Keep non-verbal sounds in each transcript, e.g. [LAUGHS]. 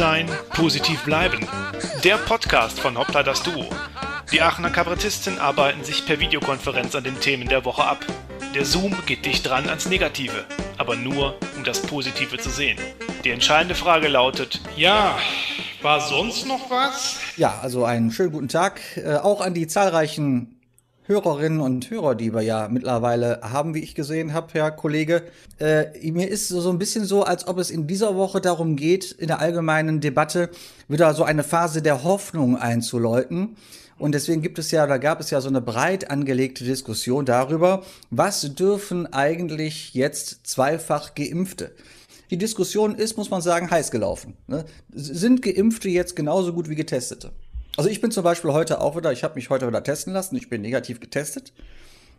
sein, positiv bleiben. Der Podcast von Hoppla das Duo. Die Aachener Kabarettisten arbeiten sich per Videokonferenz an den Themen der Woche ab. Der Zoom geht dicht dran ans Negative, aber nur, um das Positive zu sehen. Die entscheidende Frage lautet: Ja, war sonst noch was? Ja, also einen schönen guten Tag äh, auch an die zahlreichen Hörerinnen und Hörer, die wir ja mittlerweile haben, wie ich gesehen habe, Herr Kollege. Äh, mir ist so ein bisschen so, als ob es in dieser Woche darum geht, in der allgemeinen Debatte wieder so eine Phase der Hoffnung einzuläuten. Und deswegen gibt es ja, da gab es ja so eine breit angelegte Diskussion darüber, was dürfen eigentlich jetzt zweifach Geimpfte? Die Diskussion ist, muss man sagen, heiß gelaufen. Ne? Sind Geimpfte jetzt genauso gut wie Getestete? Also ich bin zum Beispiel heute auch wieder, ich habe mich heute wieder testen lassen, ich bin negativ getestet.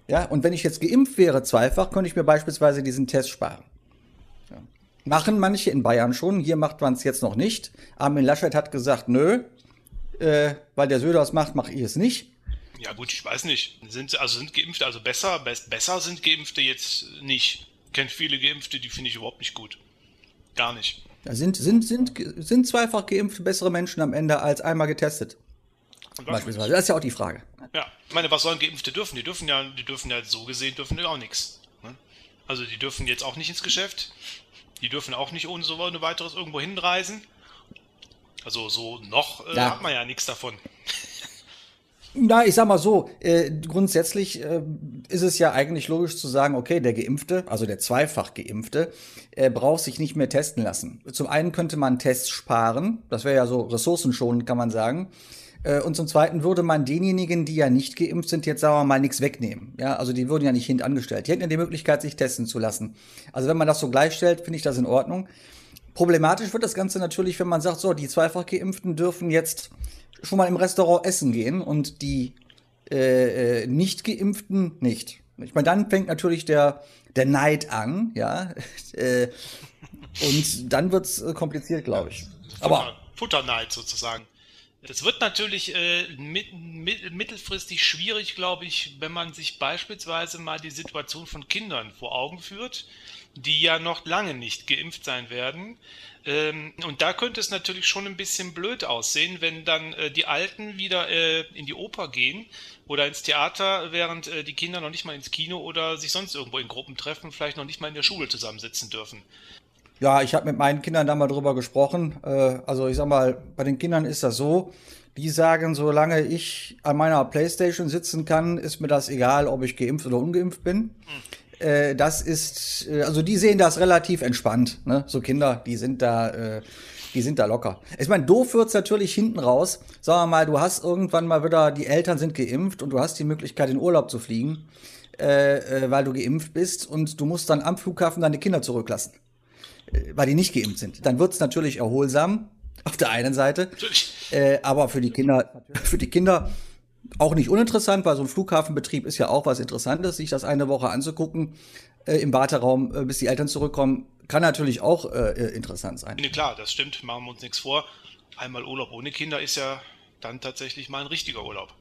Ja, und wenn ich jetzt geimpft wäre zweifach, könnte ich mir beispielsweise diesen Test sparen. Ja. Machen manche in Bayern schon, hier macht man es jetzt noch nicht. Armin Laschet hat gesagt, nö, äh, weil der Söder es macht, mache ich es nicht. Ja gut, ich weiß nicht. Sind, also sind Geimpfte, also besser, be besser sind Geimpfte jetzt nicht. Ich kenne viele Geimpfte, die finde ich überhaupt nicht gut. Gar nicht. Ja, sind, sind, sind, sind zweifach Geimpfte bessere Menschen am Ende als einmal getestet? Beispielsweise. Das ist ja auch die Frage. Ja, ich meine, was sollen Geimpfte dürfen? Die dürfen ja, die dürfen ja so gesehen, dürfen die auch nichts. Ne? Also die dürfen jetzt auch nicht ins Geschäft. Die dürfen auch nicht ohne so ohne weiteres irgendwo hinreisen. Also so noch äh, ja. hat man ja nichts davon. Na, ich sag mal so, äh, grundsätzlich äh, ist es ja eigentlich logisch zu sagen, okay, der Geimpfte, also der zweifach Geimpfte, äh, braucht sich nicht mehr testen lassen. Zum einen könnte man Tests sparen, das wäre ja so ressourcenschonend, kann man sagen. Äh, und zum Zweiten würde man denjenigen, die ja nicht geimpft sind, jetzt sagen wir mal nichts wegnehmen. Ja, also die würden ja nicht hintangestellt. Die hätten ja die Möglichkeit, sich testen zu lassen. Also wenn man das so gleichstellt, finde ich das in Ordnung. Problematisch wird das Ganze natürlich, wenn man sagt, so, die zweifach Geimpften dürfen jetzt schon mal im Restaurant essen gehen und die äh, äh nicht Geimpften nicht. Ich meine, dann fängt natürlich der, der Neid an, ja. [LAUGHS] Äh, und dann wird's kompliziert, glaube ich. Futter, Aber Futterneid sozusagen. Das wird natürlich äh, mit, mit, mittelfristig schwierig, glaube ich, wenn man sich beispielsweise mal die Situation von Kindern vor Augen führt, die ja noch lange nicht geimpft sein werden. Ähm, und da könnte es natürlich schon ein bisschen blöd aussehen, wenn dann äh, die Alten wieder äh, in die Oper gehen oder ins Theater, während äh, die Kinder noch nicht mal ins Kino oder sich sonst irgendwo in Gruppen treffen, vielleicht noch nicht mal in der Schule zusammensitzen dürfen. Ja, ich habe mit meinen Kindern da mal drüber gesprochen. Äh, also ich sag mal, bei den Kindern ist das so, die sagen, solange ich an meiner Playstation sitzen kann, ist mir das egal, ob ich geimpft oder ungeimpft bin. Mhm. Das ist, äh, also die sehen das relativ entspannt. Ne? So Kinder, die sind da, äh, die sind da locker. Ich meine, doof wird's natürlich hinten raus. Sagen wir mal, du hast irgendwann mal wieder, die Eltern sind geimpft und du hast die Möglichkeit, in Urlaub zu fliegen, äh, äh, weil du geimpft bist und du musst dann am Flughafen deine Kinder zurücklassen. Äh, weil die nicht geimpft sind. Dann wird es natürlich erholsam [LAUGHS] auf der einen Seite, äh, aber für die Kinder, [LAUGHS] für die Kinder auch nicht uninteressant, weil so ein Flughafenbetrieb ist ja auch was Interessantes, sich das eine Woche anzugucken äh, im Warteraum, äh, bis die Eltern zurückkommen, kann natürlich auch äh, äh interessant sein. Nee, klar, das stimmt, machen wir uns nichts vor. Einmal Urlaub ohne Kinder ist ja dann tatsächlich mal ein richtiger Urlaub.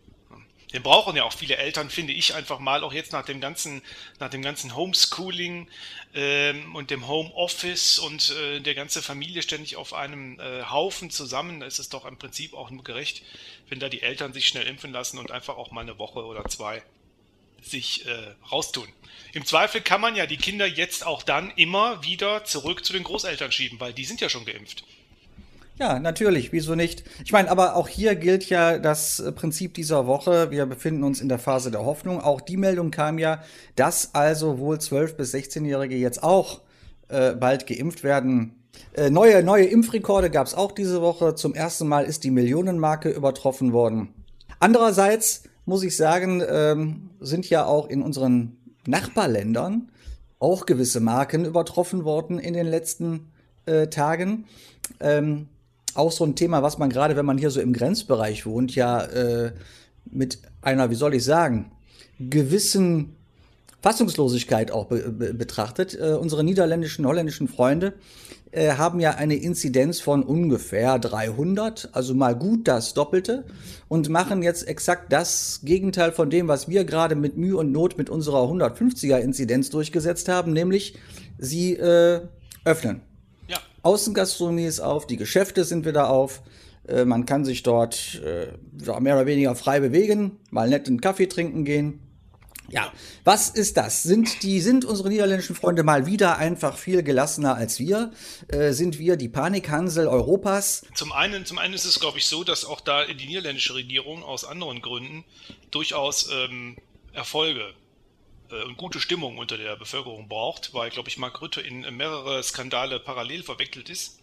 Den brauchen ja auch viele Eltern, finde ich, einfach mal, auch jetzt nach dem ganzen, nach dem ganzen Homeschooling ähm, und dem Homeoffice und äh, der ganze Familie ständig auf einem äh, Haufen zusammen, ist es doch im Prinzip auch nur gerecht, wenn da die Eltern sich schnell impfen lassen und einfach auch mal eine Woche oder zwei sich äh, raustun. Im Zweifel kann man ja die Kinder jetzt auch dann immer wieder zurück zu den Großeltern schieben, weil die sind ja schon geimpft. Ja, natürlich, wieso nicht? Ich meine, aber auch hier gilt ja das äh, Prinzip dieser Woche. Wir befinden uns in der Phase der Hoffnung. Auch die Meldung kam ja, dass also wohl 12- bis 16-Jährige jetzt auch äh, bald geimpft werden. Äh, neue, neue Impfrekorde gab es auch diese Woche. Zum ersten Mal ist die Millionenmarke übertroffen worden. Andererseits muss ich sagen, ähm, sind ja auch in unseren Nachbarländern auch gewisse Marken übertroffen worden in den letzten äh, Tagen. Ähm, auch so ein Thema, was man gerade, wenn man hier so im Grenzbereich wohnt, ja äh, mit einer, wie soll ich sagen, gewissen Fassungslosigkeit auch be be betrachtet. Äh, unsere niederländischen, holländischen Freunde äh, haben ja eine Inzidenz von ungefähr 300, also mal gut das Doppelte und machen jetzt exakt das Gegenteil von dem, was wir gerade mit Mühe und Not mit unserer 150er Inzidenz durchgesetzt haben, nämlich sie äh, öffnen. Außengastronomie ist auf, die Geschäfte sind wieder auf. Äh, man kann sich dort äh, mehr oder weniger frei bewegen, mal nett einen Kaffee trinken gehen. Ja, was ist das? Sind die sind unsere niederländischen Freunde mal wieder einfach viel gelassener als wir? Äh, sind wir die Panikhansel Europas? Zum einen, zum einen ist es, glaube ich, so, dass auch da die niederländische Regierung aus anderen Gründen durchaus ähm, Erfolge und gute Stimmung unter der Bevölkerung braucht, weil, glaube ich, Mark Rutte in mehrere Skandale parallel verwickelt ist.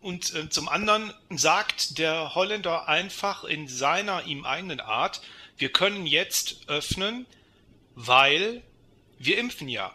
Und äh, zum anderen sagt der Holländer einfach in seiner ihm eigenen Art, wir können jetzt öffnen, weil wir impfen ja.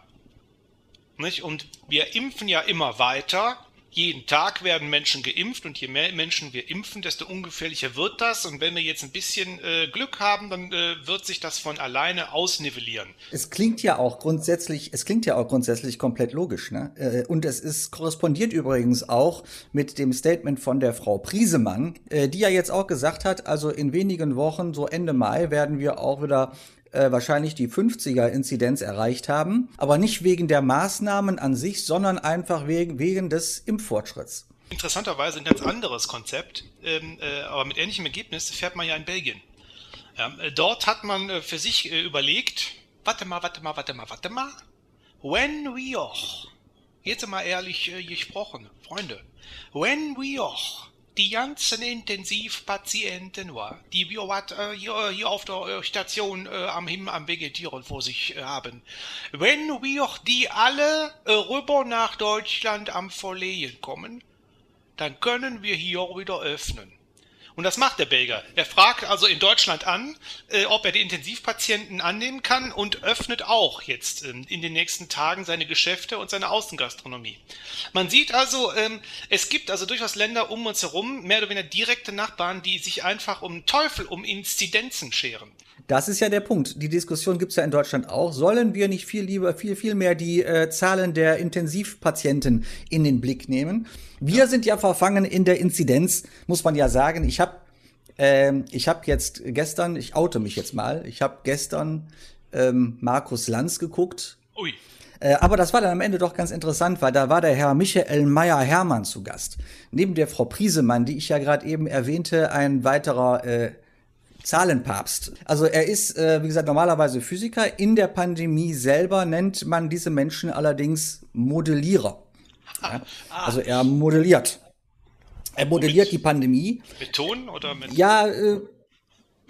Nicht? Und wir impfen ja immer weiter jeden Tag werden Menschen geimpft und je mehr Menschen wir impfen, desto ungefährlicher wird das. Und wenn wir jetzt ein bisschen äh, Glück haben, dann äh, wird sich das von alleine ausnivellieren. Es klingt ja auch grundsätzlich, es klingt ja auch grundsätzlich komplett logisch, ne? Äh, und es ist korrespondiert übrigens auch mit dem Statement von der Frau Priesemann, äh, die ja jetzt auch gesagt hat, also in wenigen Wochen, so Ende Mai, werden wir auch wieder äh, wahrscheinlich die 50er-Inzidenz erreicht haben, aber nicht wegen der Maßnahmen an sich, sondern einfach wegen, wegen des Impffortschritts. Interessanterweise ein ganz anderes Konzept, ähm, äh, aber mit ähnlichem Ergebnis fährt man ja in Belgien. Ja, äh, dort hat man äh, für sich überlegt, warte mal, warte mal, warte mal, warte mal, when we auch, jetzt mal ehrlich gesprochen, Freunde, when we auch die ganzen Intensivpatienten die wir wat, äh, hier, hier auf der äh, Station äh, am Himmel am Vegetieren vor sich äh, haben. Wenn wir die alle äh, rüber nach Deutschland am Verlehen kommen, dann können wir hier wieder öffnen. Und das macht der Belgier. Er fragt also in Deutschland an, äh, ob er die Intensivpatienten annehmen kann und öffnet auch jetzt ähm, in den nächsten Tagen seine Geschäfte und seine Außengastronomie. Man sieht also, ähm, es gibt also durchaus Länder um uns herum, mehr oder weniger direkte Nachbarn, die sich einfach um Teufel, um Inzidenzen scheren. Das ist ja der Punkt. Die Diskussion gibt's ja in Deutschland auch. Sollen wir nicht viel lieber, viel, viel mehr die äh, Zahlen der Intensivpatienten in den Blick nehmen? Wir ja. sind ja verfangen in der Inzidenz, muss man ja sagen. Ich habe ähm, ich habe jetzt gestern, ich oute mich jetzt mal, ich habe gestern ähm, Markus Lanz geguckt. Ui. Äh, aber das war dann am Ende doch ganz interessant, weil da war der Herr Michael Meyer-Hermann zu Gast. Neben der Frau Priesemann, die ich ja gerade eben erwähnte, ein weiterer äh, Zahlenpapst. Also er ist, äh, wie gesagt, normalerweise Physiker. In der Pandemie selber nennt man diese Menschen allerdings Modellierer. Ja? Ah. Also er modelliert. Er modelliert mit, die Pandemie. Mit Ton oder mit? Ja, äh,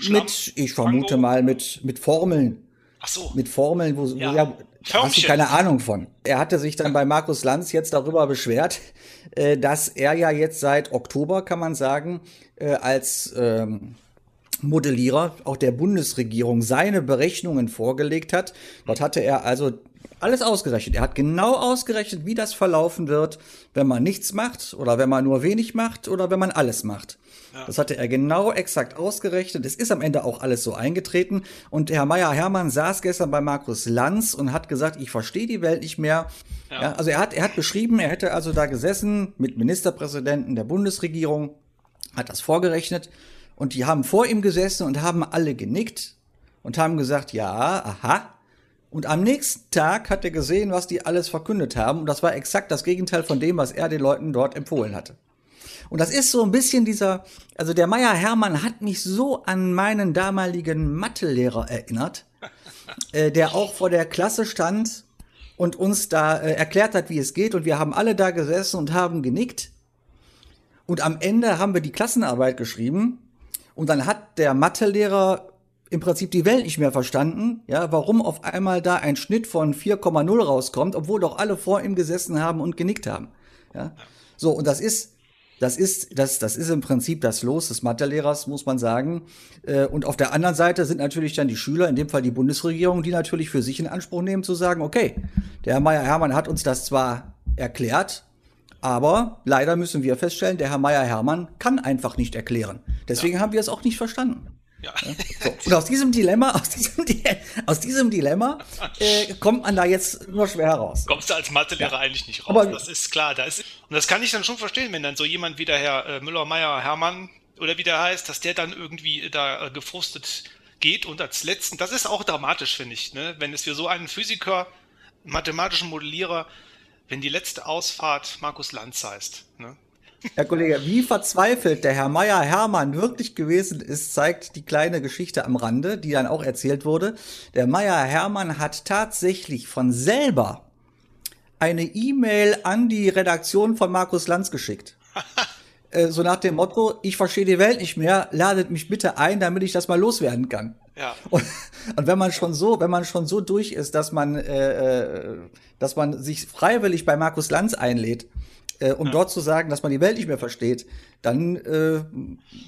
mit, ich vermute Tango? mal, mit, mit Formeln. Ach so. Mit Formeln, wo, ja. ja, hast du keine Ahnung von. Er hatte sich dann bei Markus Lanz jetzt darüber beschwert, äh, dass er ja jetzt seit Oktober, kann man sagen, äh, als ähm, Modellierer auch der Bundesregierung seine Berechnungen vorgelegt hat. Dort hatte er also alles ausgerechnet. Er hat genau ausgerechnet, wie das verlaufen wird, wenn man nichts macht oder wenn man nur wenig macht oder wenn man alles macht. Ja. Das hatte er genau exakt ausgerechnet. Es ist am Ende auch alles so eingetreten. Und Herr Meier-Hermann saß gestern bei Markus Lanz und hat gesagt, ich verstehe die Welt nicht mehr. Ja. ja. also er hat, er hat beschrieben, er hätte also da gesessen mit Ministerpräsidenten der Bundesregierung, hat das vorgerechnet und die haben vor ihm gesessen und haben alle genickt und haben gesagt, ja, aha. Und am nächsten Tag hat er gesehen, was die alles verkündet haben. Und das war exakt das Gegenteil von dem, was er den Leuten dort empfohlen hatte. Und das ist so ein bisschen dieser, also der Meier Hermann hat mich so an meinen damaligen Mathelehrer erinnert, äh, der auch vor der Klasse stand und uns da äh, erklärt hat, wie es geht. Und wir haben alle da gesessen und haben genickt. Und am Ende haben wir die Klassenarbeit geschrieben und dann hat der Mathelehrer im Prinzip die Welt nicht mehr verstanden, ja, warum auf einmal da ein Schnitt von 4,0 rauskommt, obwohl doch alle vor ihm gesessen haben und genickt haben. Ja. So, und das ist, das ist, das, das ist im Prinzip das Los des Mathelehrers, muss man sagen. Äh, und auf der anderen Seite sind natürlich dann die Schüler, in dem Fall die Bundesregierung, die natürlich für sich in Anspruch nehmen, zu sagen, okay, der Herr Meier-Hermann hat uns das zwar erklärt, aber leider müssen wir feststellen, der Herr Meier-Hermann kann einfach nicht erklären. Deswegen ja. haben wir es auch nicht verstanden. Ja. So. Und aus diesem Dilemma, aus diesem, aus diesem Dilemma äh, kommt man da jetzt nur schwer heraus. Kommst du als Mathelehrer ja. eigentlich nicht raus? Aber, das ist klar. Da ist, und das kann ich dann schon verstehen, wenn dann so jemand wie der Herr äh, Müller, Meier, Hermann oder wie der heißt, dass der dann irgendwie da äh, gefrustet geht und als letzten, das ist auch dramatisch, finde ich, ne? wenn es für so einen Physiker, mathematischen Modellierer wenn die letzte Ausfahrt Markus Lanz heißt. Ne? Herr Kollege, wie verzweifelt der Herr Meier Hermann wirklich gewesen ist, zeigt die kleine Geschichte am Rande, die dann auch erzählt wurde. Der Meier Hermann hat tatsächlich von selber eine E-Mail an die Redaktion von Markus Lanz geschickt. [LAUGHS] Äh, so nach dem Motto, ich verstehe die Welt nicht mehr, ladet mich bitte ein, damit ich das mal loswerden kann. Ja. Und, und wenn man schon so, wenn man schon so durch ist, dass man, äh, äh dass man sich freiwillig bei Markus Lanz einlädt, äh, um ja. dort zu sagen, dass man die Welt nicht mehr versteht, dann, äh,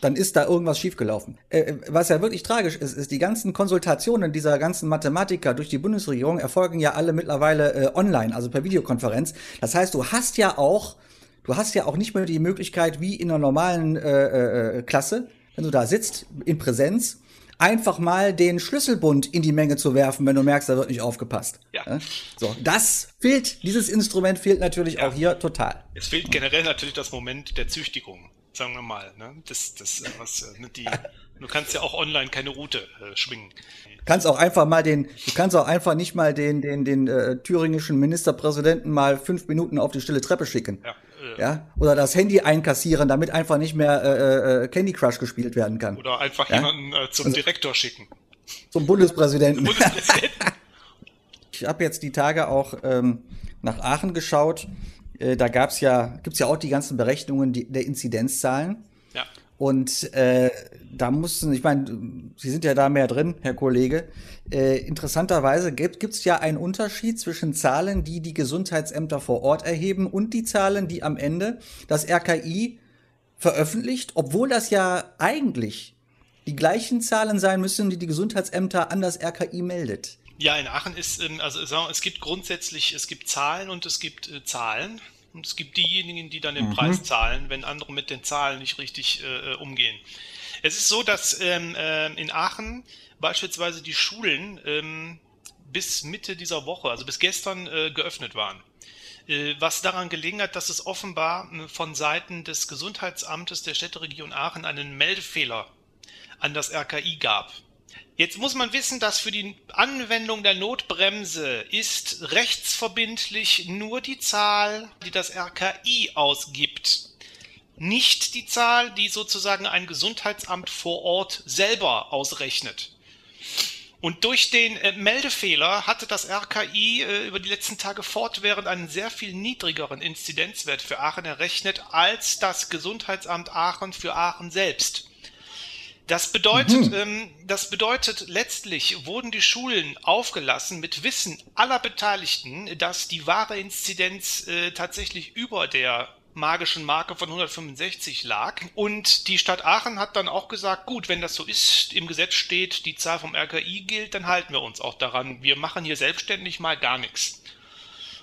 dann ist da irgendwas schiefgelaufen. Äh, äh, was ja wirklich tragisch ist, ist, die ganzen Konsultationen dieser ganzen Mathematiker durch die Bundesregierung erfolgen ja alle mittlerweile äh, online, also per Videokonferenz. Das heißt, du hast ja auch, du hast ja auch nicht mehr die Möglichkeit, wie in einer normalen äh, äh, Klasse, wenn du da sitzt, in Präsenz, einfach mal den Schlüsselbund in die Menge zu werfen, wenn du merkst, da wird nicht aufgepasst. Ja. So, das fehlt, dieses Instrument fehlt natürlich ja. auch hier total. Es fehlt generell natürlich das Moment der Züchtigung, sagen wir mal. Ne? Das, das, äh, was, äh, ne, die, [LAUGHS] du kannst ja auch online keine Route äh, schwingen. Kannst auch einfach mal den, du kannst auch einfach nicht mal den, den, den äh, thüringischen Ministerpräsidenten mal fünf Minuten auf die stille Treppe schicken. Ja. Ja? Oder das Handy einkassieren, damit einfach nicht mehr äh, äh, Candy Crush gespielt werden kann. Oder einfach ja? jemanden äh, zum also, Direktor schicken. Zum Bundespräsidenten. Bundespräsidenten. [LAUGHS] [LAUGHS] ich habe jetzt die Tage auch ähm, nach Aachen geschaut. Äh, da gab's ja, gibt's ja auch die ganzen Berechnungen die, der Inzidenzzahlen. Ja. Und äh, da mussten, ich meine, Sie sind ja da mehr drin, Herr Kollege. Äh, interessanterweise gibt es ja einen Unterschied zwischen Zahlen, die die Gesundheitsämter vor Ort erheben und die Zahlen, die am Ende das RKI veröffentlicht, obwohl das ja eigentlich die gleichen Zahlen sein müssen, die die Gesundheitsämter an das RKI meldet. Ja, in Aachen ist, ähm, also es gibt grundsätzlich, es gibt Zahlen und es gibt äh, Zahlen. Und es gibt diejenigen, die dann den mhm. Preis zahlen, wenn andere mit den Zahlen nicht richtig äh, äh, umgehen. Es ist so, dass ähm, äh, in Aachen beispielsweise die Schulen ähm, bis Mitte dieser Woche, also bis gestern, äh, geöffnet waren. Äh, was daran gelegen hat, dass es offenbar äh, von Seiten des Gesundheitsamtes der Städteregion Aachen einen Meldefehler an das RKI gab. Jetzt muss man wissen, dass für die Anwendung der Notbremse ist rechtsverbindlich nur die Zahl, die das RKI ausgibt. Nicht die Zahl, die sozusagen ein Gesundheitsamt vor Ort selber ausrechnet. Und durch den äh, Meldefehler hatte das RKI äh, über die letzten Tage fortwährend einen sehr viel niedrigeren Inzidenzwert für Aachen errechnet als das Gesundheitsamt Aachen für Aachen selbst. Das bedeutet, mhm. ähm, das bedeutet letztlich wurden die Schulen aufgelassen mit Wissen aller Beteiligten, dass die wahre Inzidenz äh, tatsächlich über der magischen Marke von 165 lag. Und die Stadt Aachen hat dann auch gesagt, gut, wenn das so ist, im Gesetz steht, die Zahl vom RKI gilt, dann halten wir uns auch daran. Wir machen hier selbstständig mal gar nichts.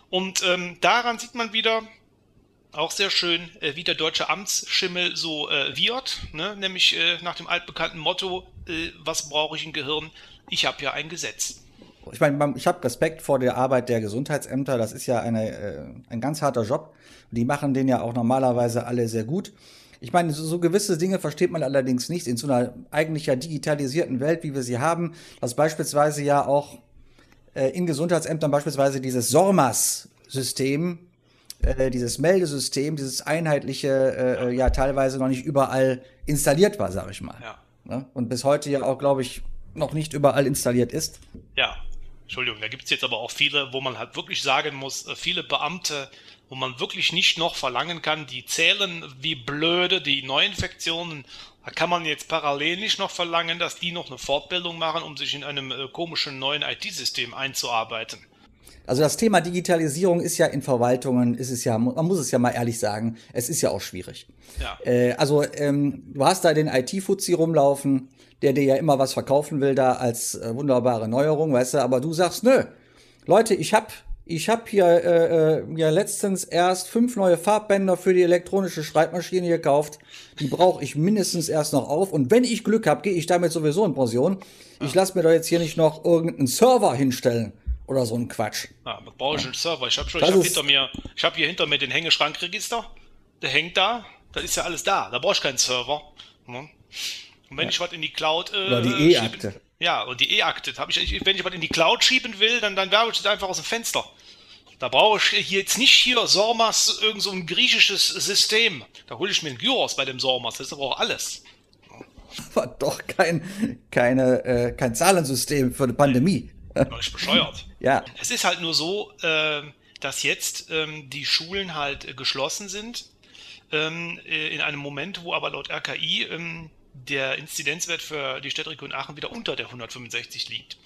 Und ähm, daran sieht man wieder, auch sehr schön, äh, wie der deutsche Amtsschimmel so äh, wird, ne? nämlich äh, nach dem altbekannten Motto, äh, was brauche ich im Gehirn? Ich habe ja ein Gesetz. Ich meine, ich habe Respekt vor der Arbeit der Gesundheitsämter. Das ist ja eine, äh, ein ganz harter Job. Die machen den ja auch normalerweise alle sehr gut. Ich meine, so, so, gewisse Dinge versteht man allerdings nicht in so einer eigentlich ja digitalisierten Welt, wie wir sie haben, dass beispielsweise ja auch äh, in Gesundheitsämtern beispielsweise dieses SORMAS-System äh, dieses Meldesystem, dieses einheitliche, äh, ja teilweise noch nicht überall installiert war, sag ich mal. Ja. Ne? Und bis heute ja auch, glaube ich, noch nicht überall installiert ist. Ja, Entschuldigung, da gibt es jetzt aber auch viele, wo man halt wirklich sagen muss, äh, viele Beamte, wo man wirklich nicht noch verlangen kann, die zählen wie blöde die Neuinfektionen. Da kann man jetzt parallel nicht noch verlangen, dass die noch eine Fortbildung machen, um sich in einem äh, komischen neuen IT-System einzuarbeiten. Also das Thema Digitalisierung ist ja in Verwaltungen, ist es ja, man muss es ja mal ehrlich sagen, es ist ja auch schwierig. Ja. Äh, also ähm, du hast da den IT-Fuzzi rumlaufen, der dir ja immer was verkaufen will da als äh, wunderbare Neuerung, weißt du, aber du sagst, nö, Leute, ich hab ich hab hier äh, äh, ja letztens erst fünf neue Farbbänder für die elektronische Schreibmaschine gekauft. Die brauche ich mindestens erst noch auf. Und wenn ich Glück habe, gehe ich damit sowieso in Pension. Ich lasse mir doch jetzt hier nicht noch irgendeinen Server hinstellen oder so ein Quatsch. Ah, was brauche ich einen Server? Ich habe schon, ich habe hinter mir, ich habe hier hinter mir den Hängeschrankregister. Der hängt da. Da ist ja alles da. Da brauche ich keinen Server. Ne? Und wenn ja. ich was in die Cloud. Äh, oder die E-Akte. Ja, und die E-Akte. ich, wenn ich was in die Cloud schieben will, dann, dann werfe ich das einfach aus dem Fenster. Da brauche ich jetzt nicht hier Sormas, irgend so ein griechisches System. Da hole ich mir einen Gyros bei dem Sormas, das ist aber auch alles. Aber doch kein, keine, äh, kein Zahlensystem für eine Pandemie. Ja, ich bescheuert. [LAUGHS] Ja. Es ist halt nur so, äh, dass jetzt ähm, die Schulen halt äh, geschlossen sind. Ähm, äh, in einem Moment, wo aber laut RKI ähm, der Inzidenzwert für die Stadtregion Aachen wieder unter der 165 liegt.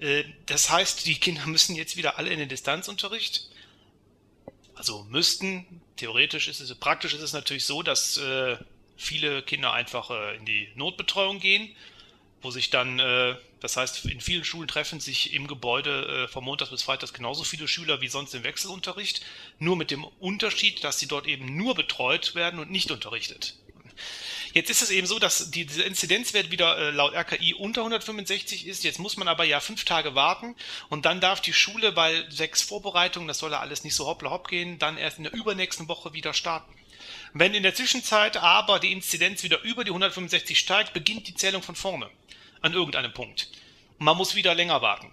Äh, das heißt, die Kinder müssen jetzt wieder alle in den Distanzunterricht. Also müssten, theoretisch ist es, praktisch ist es natürlich so, dass viele Kinder einfach in die Notbetreuung gehen, wo sich dann, äh, das heißt, in vielen Schulen treffen sich im Gebäude äh, von Montags bis Freitags genauso viele Schüler wie sonst im Wechselunterricht, nur mit dem Unterschied, dass sie dort eben nur betreut werden und nicht unterrichtet. Jetzt ist es eben so, dass die, dieser Inzidenzwert wieder äh, laut RKI unter 165 ist. Jetzt muss man aber ja fünf Tage warten und dann darf die Schule bei sechs Vorbereitungen, das soll ja alles nicht so hoppla hopp gehen, dann erst in der übernächsten Woche wieder starten. Wenn in der Zwischenzeit aber die Inzidenz wieder über die 165 steigt, beginnt die Zählung von vorne an irgendeinem Punkt. man muss wieder länger warten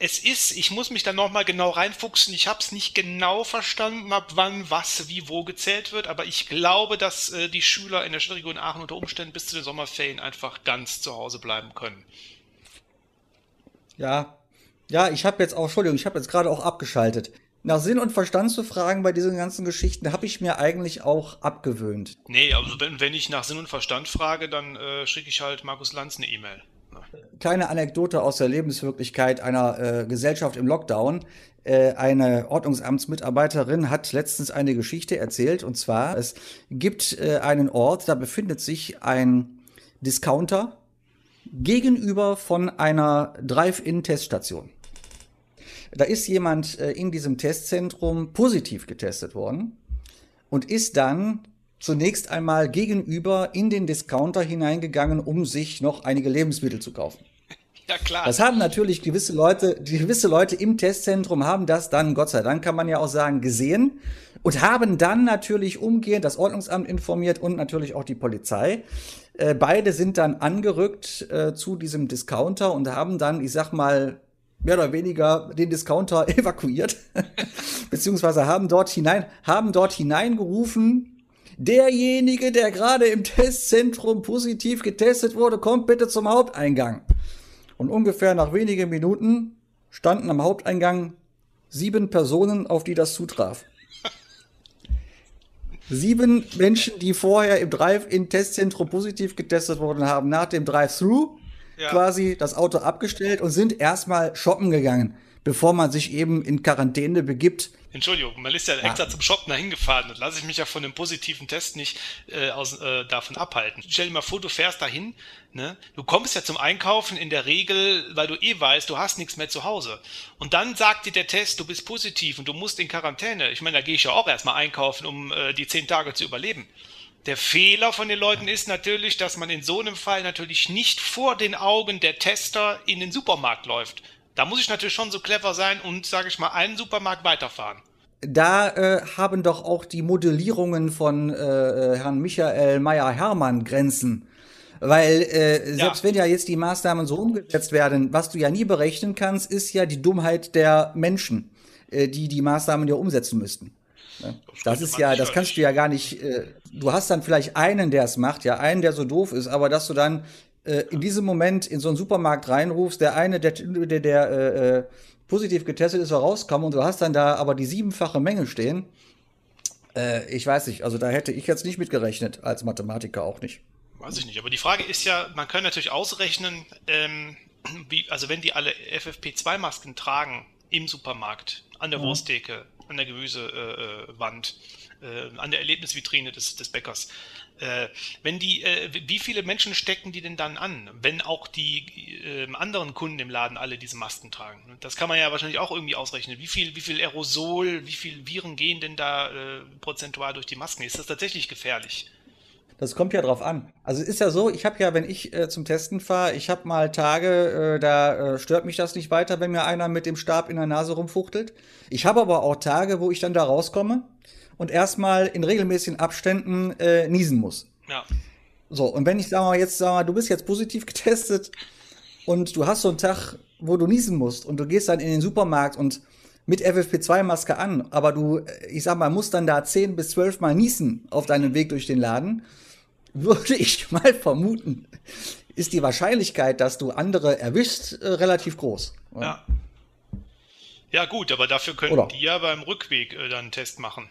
es ist, ich muss mich dann nochmal genau reinfuchsen. Ich habe es nicht genau verstanden, ab wann was wie wo gezählt wird, aber ich glaube, dass äh, die Schüler in der Stadtregion Aachen unter Umständen bis zu den Sommerferien einfach ganz zu Hause bleiben können. Ja, ja, ich habe jetzt auch, Entschuldigung, ich habe jetzt gerade auch abgeschaltet. Nach Sinn und Verstand zu fragen bei diesen ganzen Geschichten habe ich mir eigentlich auch abgewöhnt. Nee, also wenn, wenn ich nach Sinn und Verstand frage, dann äh, schicke ich halt Markus Lanz eine E-Mail kleine Anekdote aus der Lebenswirklichkeit einer äh, Gesellschaft im Lockdown. Äh, eine Ordnungsamtsmitarbeiterin hat letztens eine Geschichte erzählt und zwar, es gibt äh, einen Ort, da befindet sich ein Discounter gegenüber von einer Drive-In-Teststation. Da ist jemand äh, in diesem Testzentrum positiv getestet worden und ist dann zunächst einmal gegenüber in den Discounter hineingegangen, um sich noch einige Lebensmittel zu kaufen. [LAUGHS] Ja, klar. Das haben natürlich gewisse Leute, gewisse Leute im Testzentrum haben das dann, Gott sei Dank kann man ja auch sagen, gesehen und haben dann natürlich umgehend das Ordnungsamt informiert und natürlich auch die Polizei. Äh, beide sind dann angerückt äh, zu diesem Discounter und haben dann, ich sag mal, mehr oder weniger den Discounter [LAUGHS] evakuiert, beziehungsweise haben dort hinein, haben dort hineingerufen, derjenige, der gerade im Testzentrum positiv getestet wurde, kommt bitte zum Haupteingang. Und ungefähr nach wenigen Minuten standen am Haupteingang sieben Personen, auf die das zutraf. Sieben Menschen, die vorher im Drive-In-Testzentrum positiv getestet wurden, haben nach dem Drive-Thru ja. quasi das Auto abgestellt und sind erstmal shoppen gegangen bevor man sich eben in Quarantäne begibt. Entschuldigung, man ist ja, ja. extra zum Shoppen dahin gefahren und lasse ich mich ja von dem positiven Test nicht äh, aus, äh, davon abhalten. Stell dir mal vor, du fährst dahin, ne? du kommst ja zum Einkaufen in der Regel, weil du eh weißt, du hast nichts mehr zu Hause. Und dann sagt dir der Test, du bist positiv und du musst in Quarantäne. Ich meine, da gehe ich ja auch erstmal einkaufen, um äh, die zehn Tage zu überleben. Der Fehler von den Leuten ist natürlich, dass man in so einem Fall natürlich nicht vor den Augen der Tester in den Supermarkt läuft. Da muss ich natürlich schon so clever sein und, sage ich mal, einen Supermarkt weiterfahren. Da äh, haben doch auch die Modellierungen von äh, äh Herrn Michael Meyer-Hermann Grenzen. Weil äh, selbst ja. wenn ja jetzt die Maßnahmen so umgesetzt werden, was du ja nie berechnen kannst, ist ja die Dummheit der Menschen, äh, die die Maßnahmen ja umsetzen müssten. Ne? Das, ist ja, das kannst du ja gar nicht. Äh, du hast dann vielleicht einen, der es macht, ja, einen, der so doof ist, aber dass du dann äh, in diesem Moment in so einen Supermarkt reinrufst, der eine, der, der, der äh, äh positiv getestet ist, rauskommt und du hast dann da aber die siebenfache Menge stehen. Äh, ich weiß nicht, also da hätte ich jetzt nicht mitgerechnet, als Mathematiker auch nicht. Weiß ich nicht, aber die Frage ist ja, man kann natürlich ausrechnen, ähm, wie, also wenn die alle FFP2-Masken tragen im Supermarkt, an der ja. Wursttheke, an der Gemüsewand, äh, äh, an der Erlebnisvitrine des, des Bäckers, äh, wenn die, wie viele Menschen stecken die denn dann an, wenn auch die äh, anderen Kunden im Laden alle diese Masken tragen? Das kann man ja wahrscheinlich auch irgendwie ausrechnen. Wie viel, wie viel Aerosol, wie viel Viren gehen denn da prozentual durch die Masken? Ist das tatsächlich gefährlich? Das kommt ja drauf an. Also ist ja so, ich habe ja, wenn ich äh, zum Testen fahre, ich habe mal Tage, äh, da äh, stört mich das nicht weiter, wenn mir einer mit dem Stab in der Nase rumfuchtelt. Ich habe aber auch Tage, wo ich dann da rauskomme und erstmal in regelmäßigen Abständen äh, niesen muss. Ja. So, und wenn ich sag mal, jetzt sag mal, du bist jetzt positiv [LAUGHS] getestet und du hast so einen Tag, wo du niesen musst und du gehst dann in den Supermarkt und mit FFP2-Maske an, aber du, ich sag mal, musst dann da 10 bis 12 Mal niesen auf deinem Weg durch den Laden, würde ich [LAUGHS] mal vermuten, ist die Wahrscheinlichkeit, dass du andere erwischst, äh, relativ groß. Ja. Ja, gut, aber dafür könnten Oder? die ja beim Rückweg äh, dann einen Test machen.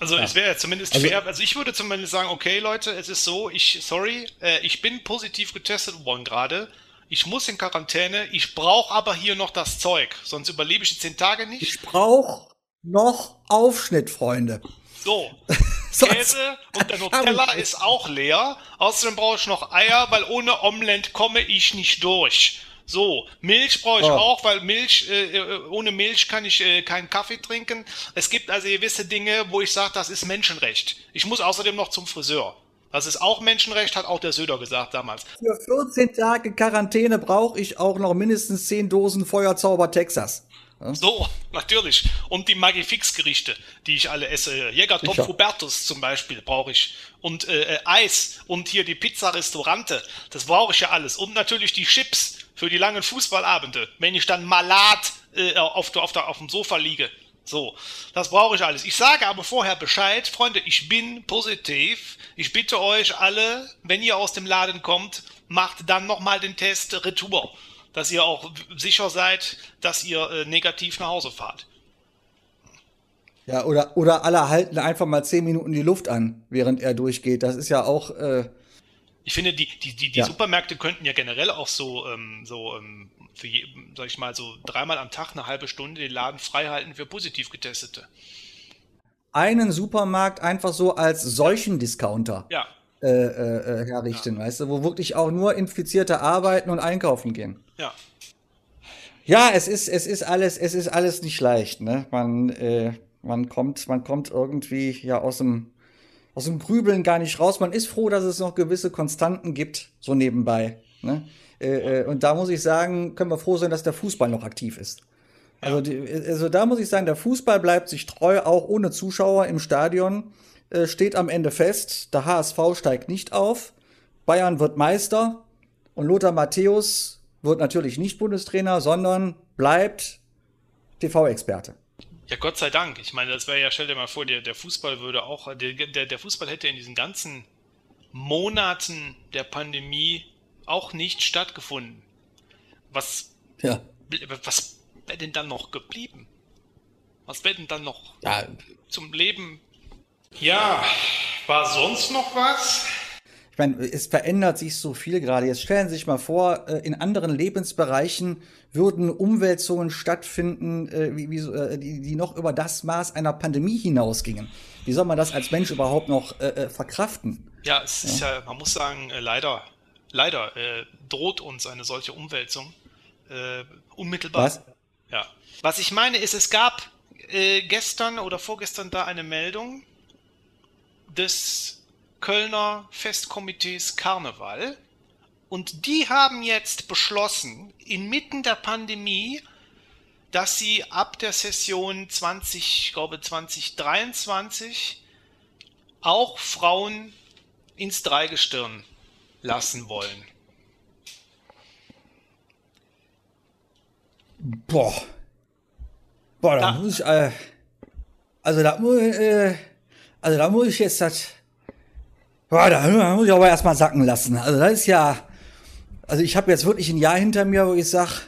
Also ja. es wäre ja zumindest also, fair, also ich würde zumindest sagen, okay Leute, es ist so, ich, sorry, äh, ich bin positiv getestet worden gerade, ich muss in Quarantäne, ich brauche aber hier noch das Zeug, sonst überlebe ich die zehn Tage nicht. Ich brauche noch Aufschnitt, Freunde. So, [LAUGHS] Käse und der [LAUGHS] Nutella ist auch leer, außerdem brauche ich noch Eier, weil ohne Omelette komme ich nicht durch. So, Milch brauche ich oh. auch, weil Milch, äh, äh, ohne Milch kann ich äh, keinen Kaffee trinken. Es gibt also gewisse Dinge, wo ich sage, das ist Menschenrecht. Ich muss außerdem noch zum Friseur. Das ist auch Menschenrecht, hat auch der Söder gesagt damals. Für 14 Tage Quarantäne brauche ich auch noch mindestens 10 Dosen Feuerzauber Texas. Ja? So, natürlich. Und die Magifix-Gerichte, die ich alle esse. Jägertopf Hubertus zum Beispiel brauche ich. Und äh, äh, Eis und hier die Pizza-Restaurante. Das brauche ich ja alles. Und natürlich die Chips für die langen Fußballabende, wenn ich dann malat äh, auf, auf, der, auf dem Sofa liege. So, das brauche ich alles. Ich sage aber vorher Bescheid, Freunde, ich bin positiv. Ich bitte euch alle, wenn ihr aus dem Laden kommt, macht dann nochmal den Test Retour, dass ihr auch sicher seid, dass ihr äh, negativ nach Hause fahrt. Ja, oder, oder alle halten einfach mal zehn Minuten die Luft an, während er durchgeht. Das ist ja auch. Äh ich finde, die, die, die, die ja. Supermärkte könnten ja generell auch so, ähm, so ähm, für, je, sag ich mal, so dreimal am Tag eine halbe Stunde den Laden frei halten für positiv Getestete. Einen Supermarkt einfach so als solchen Discounter ja. äh, äh, äh herrichten, ja. weißt du, wo wirklich auch nur Infizierte arbeiten und einkaufen gehen. Ja. Ja, es ist, es ist alles, es ist alles nicht leicht, ne? Man, äh, man kommt, man kommt irgendwie ja aus dem aus dem Grübeln gar nicht raus. Man ist froh, dass es noch gewisse Konstanten gibt, so nebenbei. Ne? Äh, äh, und da muss ich sagen, können wir froh sein, dass der Fußball noch aktiv ist. Also, die, also da muss ich sagen, der Fußball bleibt sich treu, auch ohne Zuschauer im Stadion. Äh, steht am Ende fest, der HSV steigt nicht auf, Bayern wird Meister und Lothar Matthäus wird natürlich nicht Bundestrainer, sondern bleibt TV-Experte. Ja, Gott sei Dank. Ich meine, das wäre ja, stell dir mal vor, der, der Fußball würde auch, der, der, der Fußball hätte in diesen ganzen Monaten der Pandemie auch nicht stattgefunden. Was, ja. was wäre denn dann noch geblieben? Was wäre denn dann noch ja. zum Leben? Ja, war sonst noch was? Ich meine, es verändert sich so viel gerade. Jetzt stellen Sie sich mal vor, äh, in anderen Lebensbereichen würden Umwälzungen stattfinden, äh, äh, die, noch über das Maß einer Pandemie hinausgingen. Wie soll man das als Mensch überhaupt noch verkraften? Ja, es ist ja, man muss sagen, leider, leider droht uns eine solche Umwälzung unmittelbar. Was? Ja. Was ich meine ist, es gab gestern oder vorgestern da eine Meldung des Kölner Festkomitees Karneval. Und die haben jetzt beschlossen, inmitten der Pandemie, dass sie ab der Session 20, ich glaube 2023 auch Frauen ins Dreigestirn lassen wollen. Boah. Boah, da, da muss ich, äh, also da muss, äh, also da muss ich jetzt das Boah, da muss ich aber erstmal sacken lassen. Also das ist ja, also ich habe jetzt wirklich ein Jahr hinter mir, wo ich sag,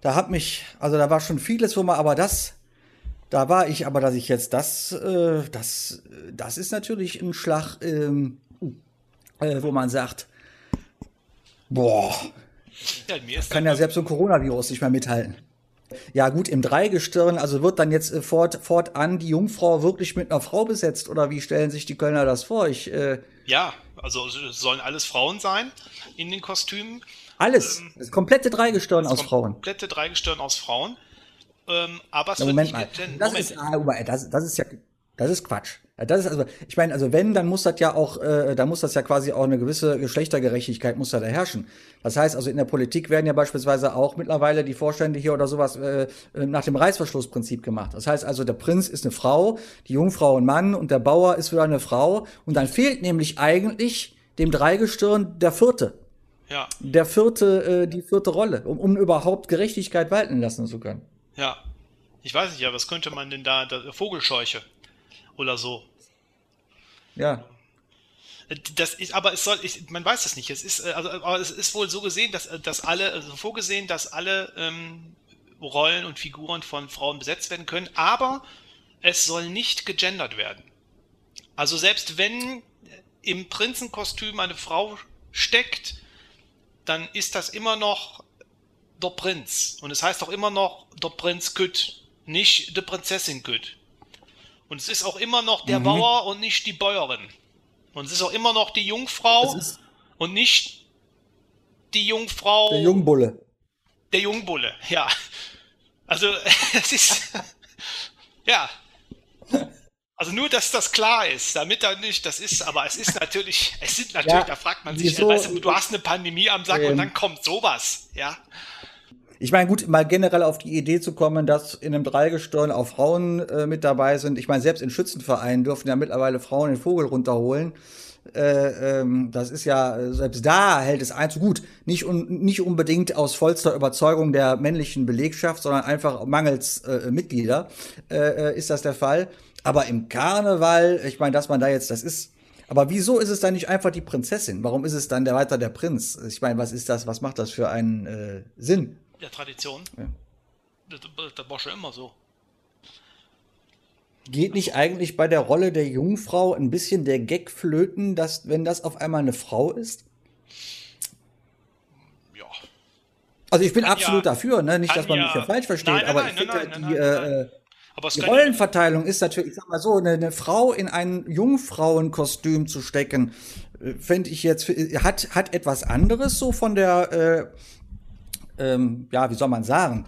da hat mich, also da war schon vieles, wo man, aber das, da war ich, aber dass ich jetzt das, äh, das, das ist natürlich ein Schlag, ähm, äh, wo man sagt, boah, ja, kann ja selbst so ein Coronavirus nicht mehr mithalten. Ja, gut, im Dreigestirn, also wird dann jetzt äh, fort, fortan die Jungfrau wirklich mit einer Frau besetzt oder wie stellen sich die Kölner das vor? Ich, äh, ja, also sollen alles Frauen sein in den Kostümen. Alles, ähm, das komplette Dreigestirn aus Frauen. Komplette Dreigestirn aus Frauen. Ähm, aber es ja, Moment mal, das, Moment. Ist, ah, das, das ist ja, das ist Quatsch. Das ist also, ich meine, also wenn, dann muss das ja auch, äh, da muss das ja quasi auch eine gewisse Geschlechtergerechtigkeit muss da, da herrschen. Das heißt, also in der Politik werden ja beispielsweise auch mittlerweile die Vorstände hier oder sowas äh, äh, nach dem Reißverschlussprinzip gemacht. Das heißt also, der Prinz ist eine Frau, die Jungfrau ein Mann und der Bauer ist wieder eine Frau. Und dann fehlt nämlich eigentlich dem Dreigestirn der vierte. Ja. Der vierte, äh, die vierte Rolle, um, um überhaupt Gerechtigkeit walten lassen zu können. Ja. Ich weiß nicht, ja, was könnte man denn da, da Vogelscheuche oder so. Ja. Das ist, aber es soll, ich, man weiß es nicht. Es ist, äh, also, aber es ist wohl so gesehen, dass, äh, dass alle, also vorgesehen, dass alle ähm, Rollen und Figuren von Frauen besetzt werden können, aber es soll nicht gegendert werden. Also selbst wenn im Prinzenkostüm eine Frau steckt, dann ist das immer noch der Prinz. Und es heißt auch immer noch der Prinz Kütt, nicht die Prinzessin Kütt. Und es ist auch immer noch der mhm. Bauer und nicht die Bäuerin. Und es ist auch immer noch die Jungfrau und nicht die Jungfrau. Der Jungbulle. Der Jungbulle, ja. Also, [LAUGHS] es ist. ja. Also nur, dass das klar ist, damit er nicht, das ist, aber es ist natürlich, es sind natürlich, ja, da fragt man sich, wieso, weißt du, du hast eine Pandemie am Sack ähm, und dann kommt sowas, ja. Ich meine, gut, mal generell auf die Idee zu kommen, dass in einem Dreigestirn auch Frauen äh, mit dabei sind. Ich meine, selbst in Schützenvereinen dürfen ja mittlerweile Frauen den Vogel runterholen. Äh, ähm, das ist ja, selbst da hält es ein zu gut. Nicht, un, nicht unbedingt aus vollster Überzeugung der männlichen Belegschaft, sondern einfach mangels äh, Mitglieder äh, äh, ist das der Fall. Aber im Karneval, ich meine, dass man da jetzt, das ist, aber wieso ist es dann nicht einfach die Prinzessin? Warum ist es dann der weiter der Prinz? Ich meine, was ist das, was macht das für einen äh, Sinn? Ja, Tradition. Ja. Das, das war schon immer so. Geht nicht eigentlich bei der Rolle der Jungfrau ein bisschen der Gag flöten, dass, wenn das auf einmal eine Frau ist? Ja. Also ich bin kann absolut ja, dafür, ne? nicht, dass man mich ja falsch versteht, nein, nein, aber nein, ich finde die, äh, die Rollenverteilung ist natürlich, ich sag mal so, eine, eine Frau in ein Jungfrauenkostüm zu stecken, äh, fände ich jetzt, hat, hat etwas anderes so von der äh, ähm, ja, wie soll man sagen?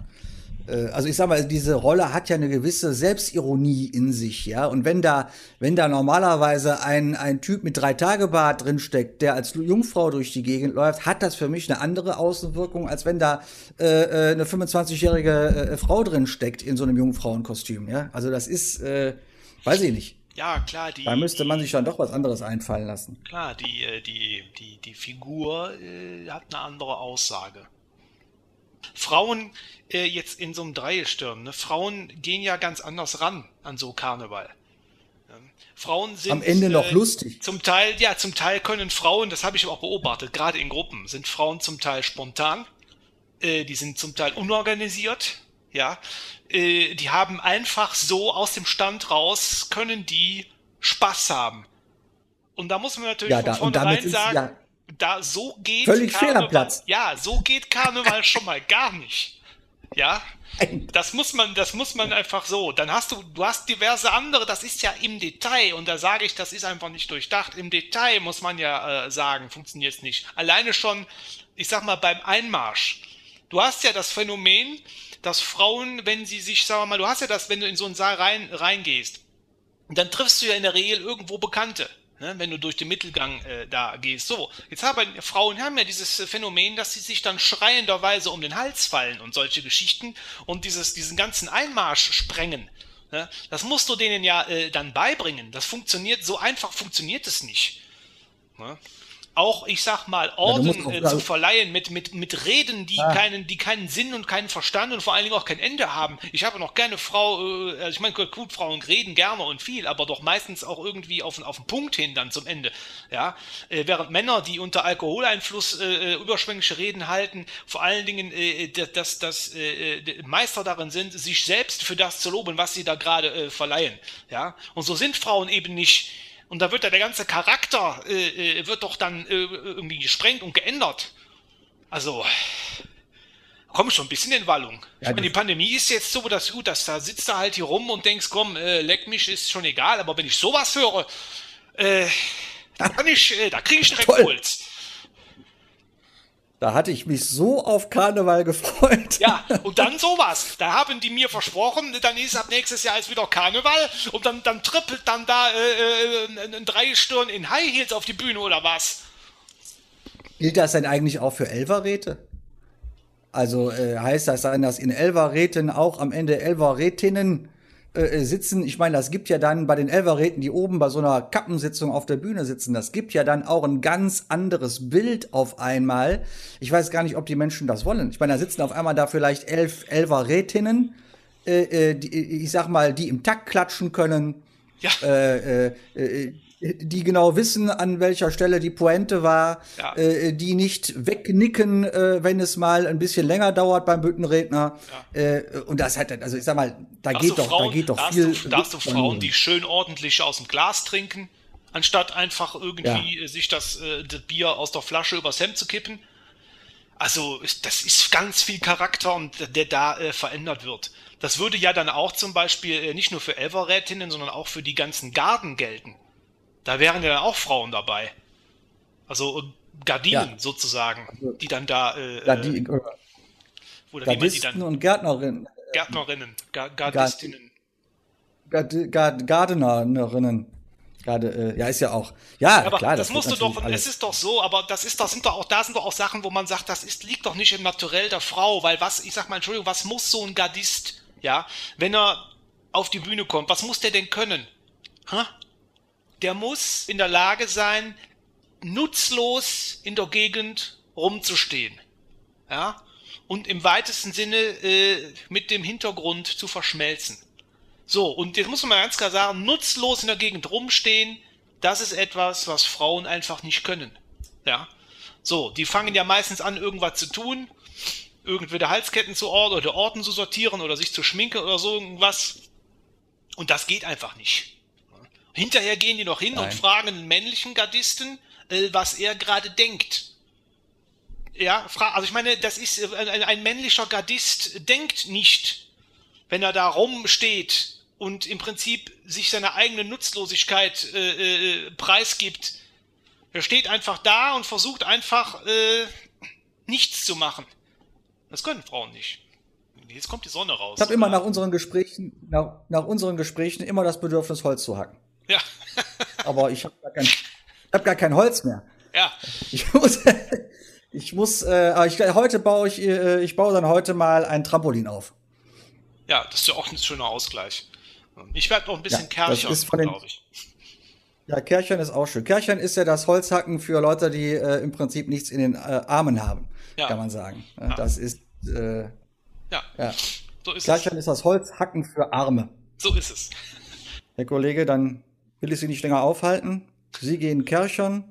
Äh, also ich sag mal, diese Rolle hat ja eine gewisse Selbstironie in sich, ja. Und wenn da, wenn da normalerweise ein, ein Typ mit drei Tage Bart drinsteckt, der als Jungfrau durch die Gegend läuft, hat das für mich eine andere Außenwirkung, als wenn da äh, äh eine 25-jährige äh, Frau drinsteckt in so einem Jungfrauenkostüm, ja. Also das ist, äh, weiß ich nicht. Ja, klar, die. Da müsste man sich dann doch was anderes einfallen lassen. Klar, die, äh, die, die, die Figur äh, hat eine andere Aussage. Frauen äh, jetzt in so einem Dreigestirn, ne? Frauen gehen ja ganz anders ran an so Karneval. Frauen sind am Ende noch äh, lustig. Zum Teil, ja, zum Teil können Frauen, das habe ich auch beobachtet, gerade in Gruppen, sind Frauen zum Teil spontan, äh, die sind zum Teil unorganisiert, ja, äh, die haben einfach so aus dem Stand raus, können die Spaß haben. Und da muss man natürlich ja, da, von vornherein sagen, ja da so geht Völlig Karneval, Platz. Ja, so geht Karneval schon mal gar nicht. Ja, das muss man, das muss man einfach so. Dann hast du, du hast diverse andere. Das ist ja im Detail und da sage ich, das ist einfach nicht durchdacht. Im Detail muss man ja äh, sagen, funktioniert es nicht. Alleine schon, ich sag mal beim Einmarsch. Du hast ja das Phänomen, dass Frauen, wenn sie sich, sag mal, du hast ja das, wenn du in so einen Saal rein reingehst, dann triffst du ja in der Regel irgendwo Bekannte ne, wenn du durch den Mittelgang äh, da gehst. So, jetzt haben Frauen haben ja dieses Phänomen, dass sie sich dann schreienderweise um den Hals fallen und solche Geschichten und dieses, diesen ganzen Einmarsch sprengen. Ne, das musst du denen ja äh, dann beibringen. Das funktioniert, so einfach funktioniert es nicht. Ne? Auch, ich sag mal, Orden ja, äh, zu verleihen mit, mit, mit Reden, die, ah. keinen, die keinen Sinn und keinen Verstand und vor allen Dingen auch kein Ende haben. Ich habe noch keine Frau, äh, also ich meine, gut, Frauen reden gerne und viel, aber doch meistens auch irgendwie auf, auf den Punkt hin dann zum Ende. Ja? Äh, während Männer, die unter Alkoholeinfluss äh, äh überschwängliche Reden halten, vor allen Dingen äh, dass, dass äh, Meister darin sind, sich selbst für das zu loben, was sie da gerade äh, verleihen. Ja? Und so sind Frauen eben nicht und da wird ja der ganze Charakter, äh, äh, wird doch dann äh, irgendwie gesprengt und geändert. Also, komm schon ein bisschen in Wallung. Ja, ich meine, die Pandemie ist jetzt so, dass gut, dass da sitzt du halt hier rum und denkst, komm, äh, leck mich, ist schon egal, aber wenn ich sowas höre, äh, da kann ich, äh, da kriege ich direkt Puls. Da hatte ich mich so auf Karneval gefreut. Ja, und dann sowas. Da haben die mir versprochen, dann ist ab nächstes Jahr ist wieder Karneval und dann, dann trippelt dann da äh, äh, ein Dreistirn in High Heels auf die Bühne oder was? Gilt das denn eigentlich auch für Elverräte? Also äh, heißt das dann, dass in Elverräten auch am Ende Elverrätinnen äh, äh, sitzen. Ich meine, das gibt ja dann bei den Elverräten, die oben bei so einer Kappensitzung auf der Bühne sitzen, das gibt ja dann auch ein ganz anderes Bild auf einmal. Ich weiß gar nicht, ob die Menschen das wollen. Ich meine, da sitzen auf einmal da vielleicht elf Elverrätinnen äh, die, ich sag mal, die im Takt klatschen können. Ja. Äh, äh, äh, die genau wissen, an welcher Stelle die Pointe war, Ja. äh, die nicht wegnicken, äh, wenn es mal ein bisschen länger dauert beim Büttenredner. Äh, und das hat, also ich sag mal, da geht doch, Frauen, da geht doch viel. Du, da hast du Frauen, die schön ordentlich aus dem Glas trinken, anstatt einfach irgendwie äh, sich das, äh, das Bier aus der Flasche übers Hemd zu kippen. Also das ist ganz viel Charakter und der da verändert wird. Das würde ja dann auch zum Beispiel äh, nicht nur für Elverrätinnen, sondern auch für die ganzen Garden gelten. Da wären ja dann auch Frauen dabei. Also äh, Gardinen Ja. sozusagen, die dann da, äh, äh, oder wie man die Gardisten dann, und Gärtnerinnen, Gärtnerinnen, Ga Gardistinnen. Gard, Gard, Gardenerinnen. Gerade, äh, ja, ist ja auch. Ja, Aber klar, das, wird musst du doch, alles- es ist doch so, aber das ist, das sind doch auch, da sind doch auch Sachen, wo man sagt, das ist, liegt doch nicht im Naturell der Frau, weil was, ich sag mal, Entschuldigung, was muss so ein Gardist, ja, wenn er auf die Bühne kommt, was muss der denn können? Hä? Der muss in der Lage sein, nutzlos in der Gegend rumzustehen, ja, und im weitesten Sinne äh, mit dem Hintergrund zu verschmelzen. So, und jetzt muss man ganz klar sagen, nutzlos in der Gegend rumstehen, das ist etwas, was Frauen einfach nicht können. Ja. So, die fangen ja meistens an, irgendwas zu tun, irgendwelche Halsketten zu ordnen oder Orten zu sortieren oder sich zu schminken oder so irgendwas. Und das geht einfach nicht. Hinterher gehen die noch hin und Nein. fragen einen männlichen Gardisten, äh, was er gerade denkt. Ja, fra also ich meine, das ist äh, ein, ein männlicher Gardist denkt nicht, wenn er da rumsteht und im Prinzip sich seine eigene Nutzlosigkeit äh, äh, preisgibt. Er steht einfach da und versucht einfach äh, nichts zu machen. Das können Frauen nicht. Jetzt kommt die Sonne raus. Ich habe immer nach unseren Gesprächen, nach, nach unseren Gesprächen immer das Bedürfnis, Holz zu hacken. Ja, [LAUGHS] Aber ich habe gar, kein, ich hab gar kein Holz mehr. ja. Ich muss, [LAUGHS] ich muss, äh, aber ich, heute baue ich, äh, ich baue dann heute mal ein Trampolin auf. Ja, das ist ja auch ein schöner Ausgleich. Ich werde noch ein bisschen Ja, den- glaube ich. Ja, Kerchern ist auch schön. Kerchern ist ja das Holzhacken für Leute, die äh, im Prinzip nichts in den äh, Armen haben, Ja. kann man sagen. Ja, Das ist, äh, Ja, ja. so ist es. Kerchern ist das Holzhacken für Arme. So ist es. [LAUGHS] Herr Kollege, dann will ich Sie nicht länger aufhalten. Sie gehen Kerchern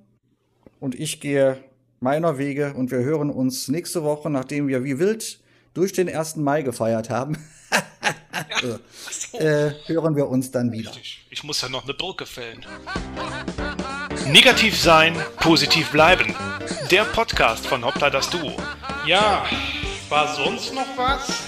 und ich gehe meiner Wege und wir hören uns nächste Woche, nachdem wir wie wild durch den 1. Mai gefeiert haben, [LAUGHS] äh, hören wir uns dann wieder. Ich, ich muss ja noch eine Birke fällen. [LAUGHS] Negativ sein, positiv bleiben. Der Podcast von Hoppla das Duo. Ja, war sonst noch was?